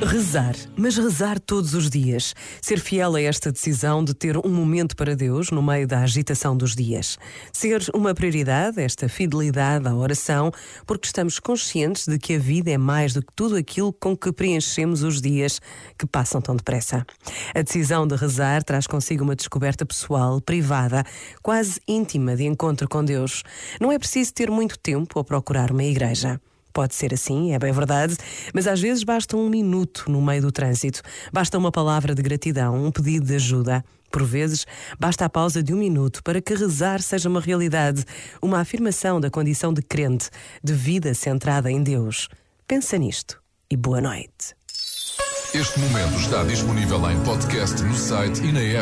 Rezar, mas rezar todos os dias. Ser fiel a esta decisão de ter um momento para Deus no meio da agitação dos dias. Ser uma prioridade, esta fidelidade à oração, porque estamos conscientes de que a vida é mais do que tudo aquilo com que preenchemos os dias que passam tão depressa. A decisão de rezar traz consigo uma descoberta pessoal, privada, quase íntima de encontro com Deus. Não é preciso ter muito tempo a procurar uma igreja. Pode ser assim, é bem verdade, mas às vezes basta um minuto no meio do trânsito, basta uma palavra de gratidão, um pedido de ajuda. Por vezes, basta a pausa de um minuto para que rezar seja uma realidade, uma afirmação da condição de crente, de vida centrada em Deus. Pensa nisto e boa noite. Este momento está disponível em podcast no site e na app.